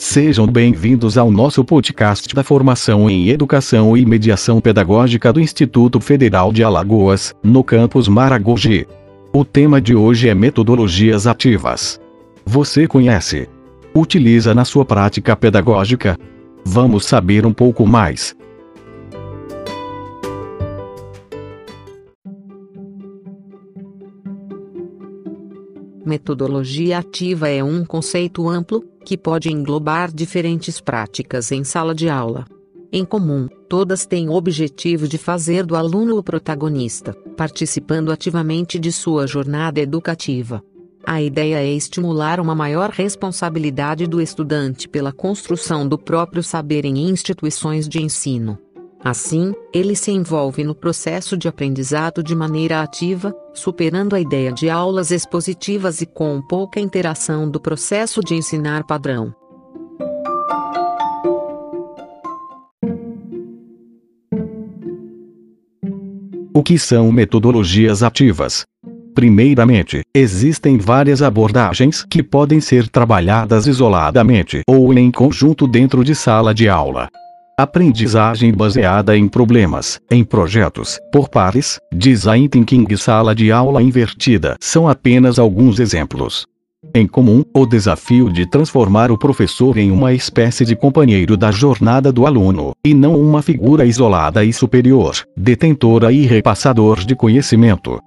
Sejam bem-vindos ao nosso podcast da Formação em Educação e Mediação Pedagógica do Instituto Federal de Alagoas, no campus Maragogi. O tema de hoje é metodologias ativas. Você conhece? Utiliza na sua prática pedagógica? Vamos saber um pouco mais. Metodologia ativa é um conceito amplo, que pode englobar diferentes práticas em sala de aula. Em comum, todas têm o objetivo de fazer do aluno o protagonista, participando ativamente de sua jornada educativa. A ideia é estimular uma maior responsabilidade do estudante pela construção do próprio saber em instituições de ensino. Assim, ele se envolve no processo de aprendizado de maneira ativa, superando a ideia de aulas expositivas e com pouca interação do processo de ensinar padrão. O que são metodologias ativas? Primeiramente, existem várias abordagens que podem ser trabalhadas isoladamente ou em conjunto dentro de sala de aula. Aprendizagem baseada em problemas, em projetos, por pares, design thinking e sala de aula invertida são apenas alguns exemplos. Em comum, o desafio de transformar o professor em uma espécie de companheiro da jornada do aluno, e não uma figura isolada e superior, detentora e repassador de conhecimento.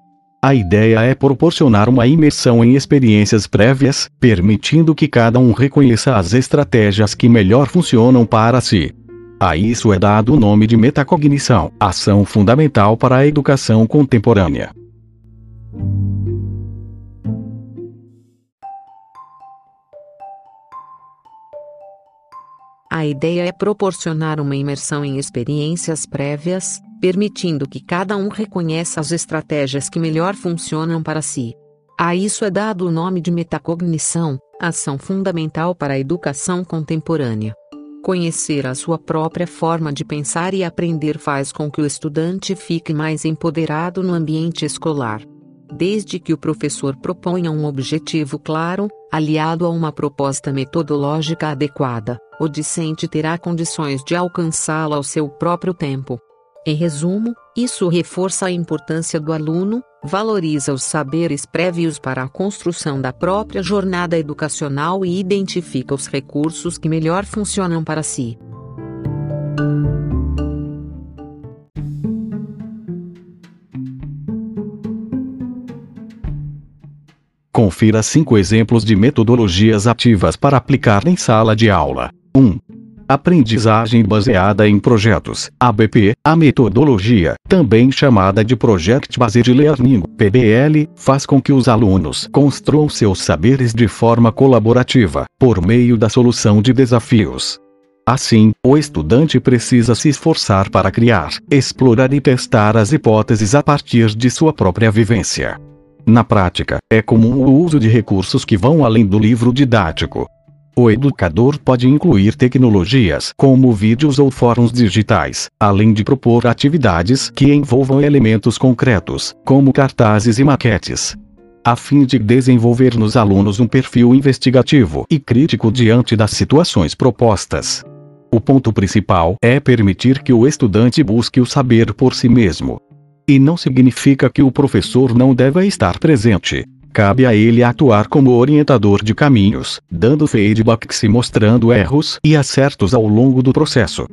A ideia é proporcionar uma imersão em experiências prévias, permitindo que cada um reconheça as estratégias que melhor funcionam para si. A isso é dado o nome de metacognição, ação fundamental para a educação contemporânea. A ideia é proporcionar uma imersão em experiências prévias, permitindo que cada um reconheça as estratégias que melhor funcionam para si. A isso é dado o nome de metacognição, ação fundamental para a educação contemporânea. Conhecer a sua própria forma de pensar e aprender faz com que o estudante fique mais empoderado no ambiente escolar. Desde que o professor proponha um objetivo claro, aliado a uma proposta metodológica adequada, o discente terá condições de alcançá-la ao seu próprio tempo. Em resumo, isso reforça a importância do aluno, valoriza os saberes prévios para a construção da própria jornada educacional e identifica os recursos que melhor funcionam para si. Confira cinco exemplos de metodologias ativas para aplicar em sala de aula. 1. Aprendizagem baseada em projetos, ABP, a metodologia, também chamada de Project Based Learning, PBL, faz com que os alunos construam seus saberes de forma colaborativa, por meio da solução de desafios. Assim, o estudante precisa se esforçar para criar, explorar e testar as hipóteses a partir de sua própria vivência. Na prática, é comum o uso de recursos que vão além do livro didático, o educador pode incluir tecnologias como vídeos ou fóruns digitais, além de propor atividades que envolvam elementos concretos, como cartazes e maquetes. A fim de desenvolver nos alunos um perfil investigativo e crítico diante das situações propostas. O ponto principal é permitir que o estudante busque o saber por si mesmo. E não significa que o professor não deva estar presente. Cabe a ele atuar como orientador de caminhos, dando feedbacks e mostrando erros e acertos ao longo do processo.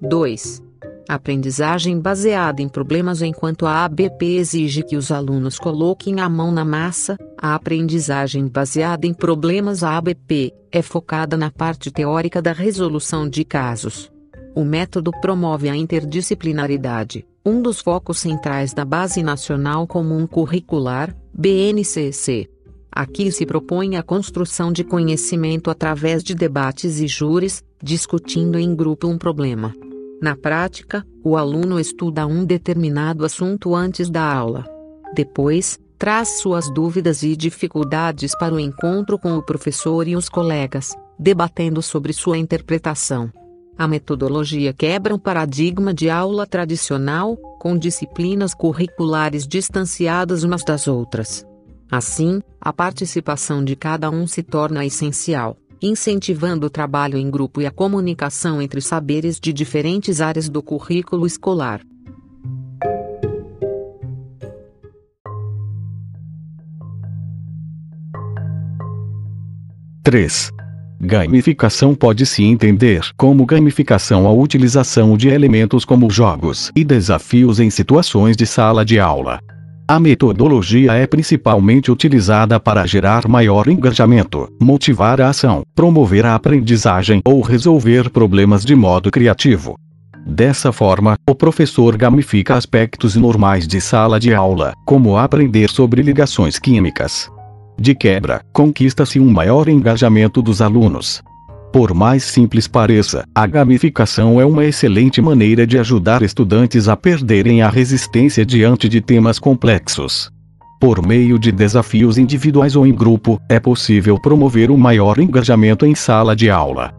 Dois. Aprendizagem baseada em problemas Enquanto a ABP exige que os alunos coloquem a mão na massa, a aprendizagem baseada em problemas ABP é focada na parte teórica da resolução de casos. O método promove a interdisciplinaridade, um dos focos centrais da Base Nacional Comum Curricular, BNCC. Aqui se propõe a construção de conhecimento através de debates e júris, discutindo em grupo um problema. Na prática, o aluno estuda um determinado assunto antes da aula. Depois, traz suas dúvidas e dificuldades para o encontro com o professor e os colegas, debatendo sobre sua interpretação. A metodologia quebra o paradigma de aula tradicional, com disciplinas curriculares distanciadas umas das outras. Assim, a participação de cada um se torna essencial, incentivando o trabalho em grupo e a comunicação entre saberes de diferentes áreas do currículo escolar. Três. Gamificação pode se entender como gamificação a utilização de elementos como jogos e desafios em situações de sala de aula. A metodologia é principalmente utilizada para gerar maior engajamento, motivar a ação, promover a aprendizagem ou resolver problemas de modo criativo. Dessa forma, o professor gamifica aspectos normais de sala de aula, como aprender sobre ligações químicas, de quebra, conquista-se um maior engajamento dos alunos. Por mais simples pareça, a gamificação é uma excelente maneira de ajudar estudantes a perderem a resistência diante de temas complexos. Por meio de desafios individuais ou em grupo, é possível promover um maior engajamento em sala de aula.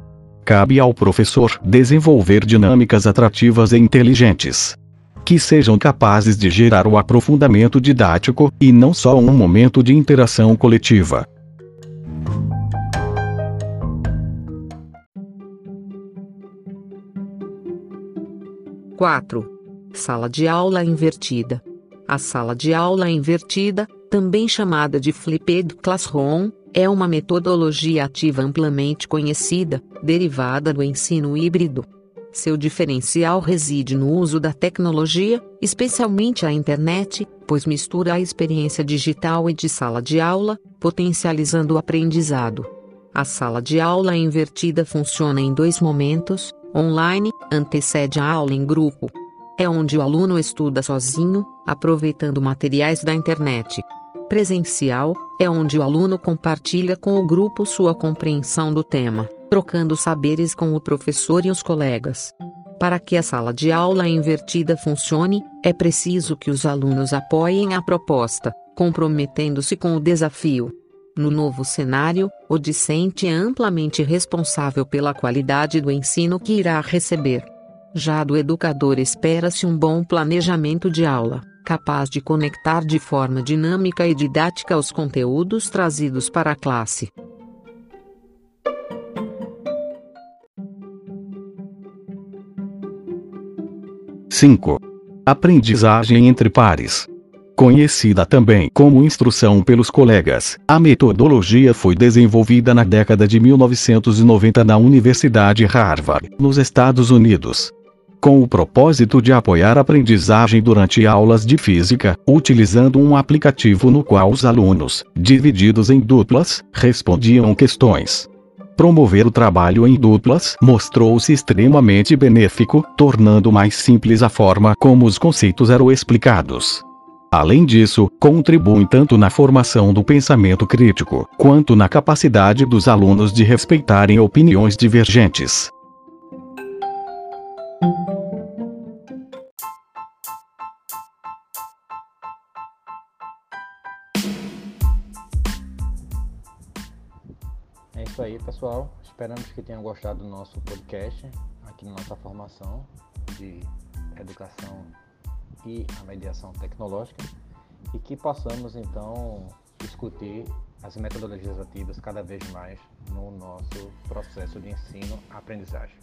Cabe ao professor desenvolver dinâmicas atrativas e inteligentes que sejam capazes de gerar o aprofundamento didático, e não só um momento de interação coletiva. Quatro. Sala de aula invertida. A sala de aula invertida, também chamada de flipped classroom, é uma metodologia ativa amplamente conhecida, derivada do ensino híbrido, seu diferencial reside no uso da tecnologia, especialmente a internet, pois mistura a experiência digital e de sala de aula, potencializando o aprendizado. A sala de aula invertida funciona em dois momentos: online, antecede a aula em grupo. É onde o aluno estuda sozinho, aproveitando materiais da internet. Presencial é onde o aluno compartilha com o grupo sua compreensão do tema trocando saberes com o professor e os colegas. Para que a sala de aula invertida funcione, é preciso que os alunos apoiem a proposta, comprometendo-se com o desafio. No novo cenário, o discente é amplamente responsável pela qualidade do ensino que irá receber. Já do educador espera-se um bom planejamento de aula, capaz de conectar de forma dinâmica e didática os conteúdos trazidos para a classe. 5. Aprendizagem entre pares. Conhecida também como instrução pelos colegas, a metodologia foi desenvolvida na década de 1990 na Universidade Harvard, nos Estados Unidos. Com o propósito de apoiar a aprendizagem durante aulas de física, utilizando um aplicativo no qual os alunos, divididos em duplas, respondiam questões. Promover o trabalho em duplas mostrou-se extremamente benéfico, tornando mais simples a forma como os conceitos eram explicados. Além disso, contribuem tanto na formação do pensamento crítico, quanto na capacidade dos alunos de respeitarem opiniões divergentes. Aí, pessoal. Esperamos que tenham gostado do nosso podcast aqui na nossa formação de educação e a mediação tecnológica e que possamos então discutir as metodologias ativas cada vez mais no nosso processo de ensino-aprendizagem.